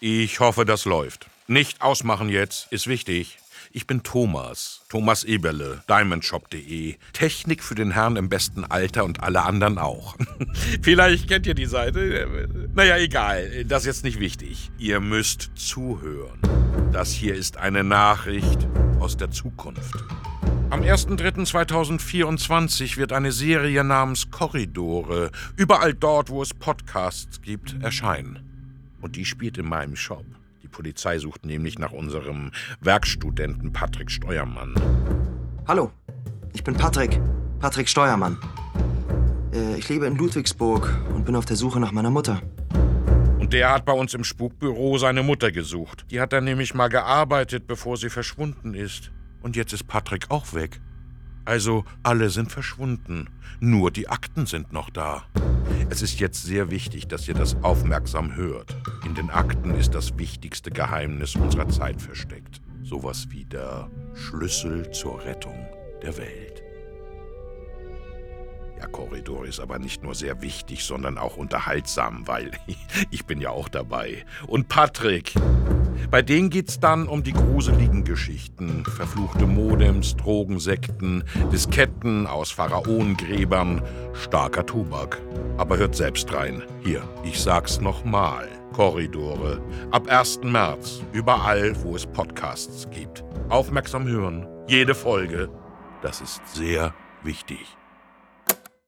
Ich hoffe, das läuft. Nicht ausmachen jetzt, ist wichtig. Ich bin Thomas, Thomas Eberle, diamondshop.de. Technik für den Herrn im besten Alter und alle anderen auch. Vielleicht kennt ihr die Seite. Naja, egal, das ist jetzt nicht wichtig. Ihr müsst zuhören. Das hier ist eine Nachricht aus der Zukunft. Am 1.3.2024 wird eine Serie namens Korridore überall dort, wo es Podcasts gibt, erscheinen. Und die spielt in meinem Shop. Die Polizei sucht nämlich nach unserem Werkstudenten Patrick Steuermann. Hallo, ich bin Patrick. Patrick Steuermann. Äh, ich lebe in Ludwigsburg und bin auf der Suche nach meiner Mutter. Und der hat bei uns im Spukbüro seine Mutter gesucht. Die hat dann nämlich mal gearbeitet, bevor sie verschwunden ist. Und jetzt ist Patrick auch weg. Also alle sind verschwunden. Nur die Akten sind noch da. Es ist jetzt sehr wichtig, dass ihr das aufmerksam hört. In den Akten ist das wichtigste Geheimnis unserer Zeit versteckt. Sowas wie der Schlüssel zur Rettung der Welt. Ja, Korridor ist aber nicht nur sehr wichtig, sondern auch unterhaltsam, weil ich bin ja auch dabei. Und Patrick, bei denen geht's dann um die gruseligen Geschichten. Verfluchte Modems, Drogensekten, Disketten aus Pharaonengräbern, starker Tobak. Aber hört selbst rein. Hier, ich sag's nochmal. Korridore. Ab 1. März. Überall, wo es Podcasts gibt. Aufmerksam hören. Jede Folge. Das ist sehr wichtig.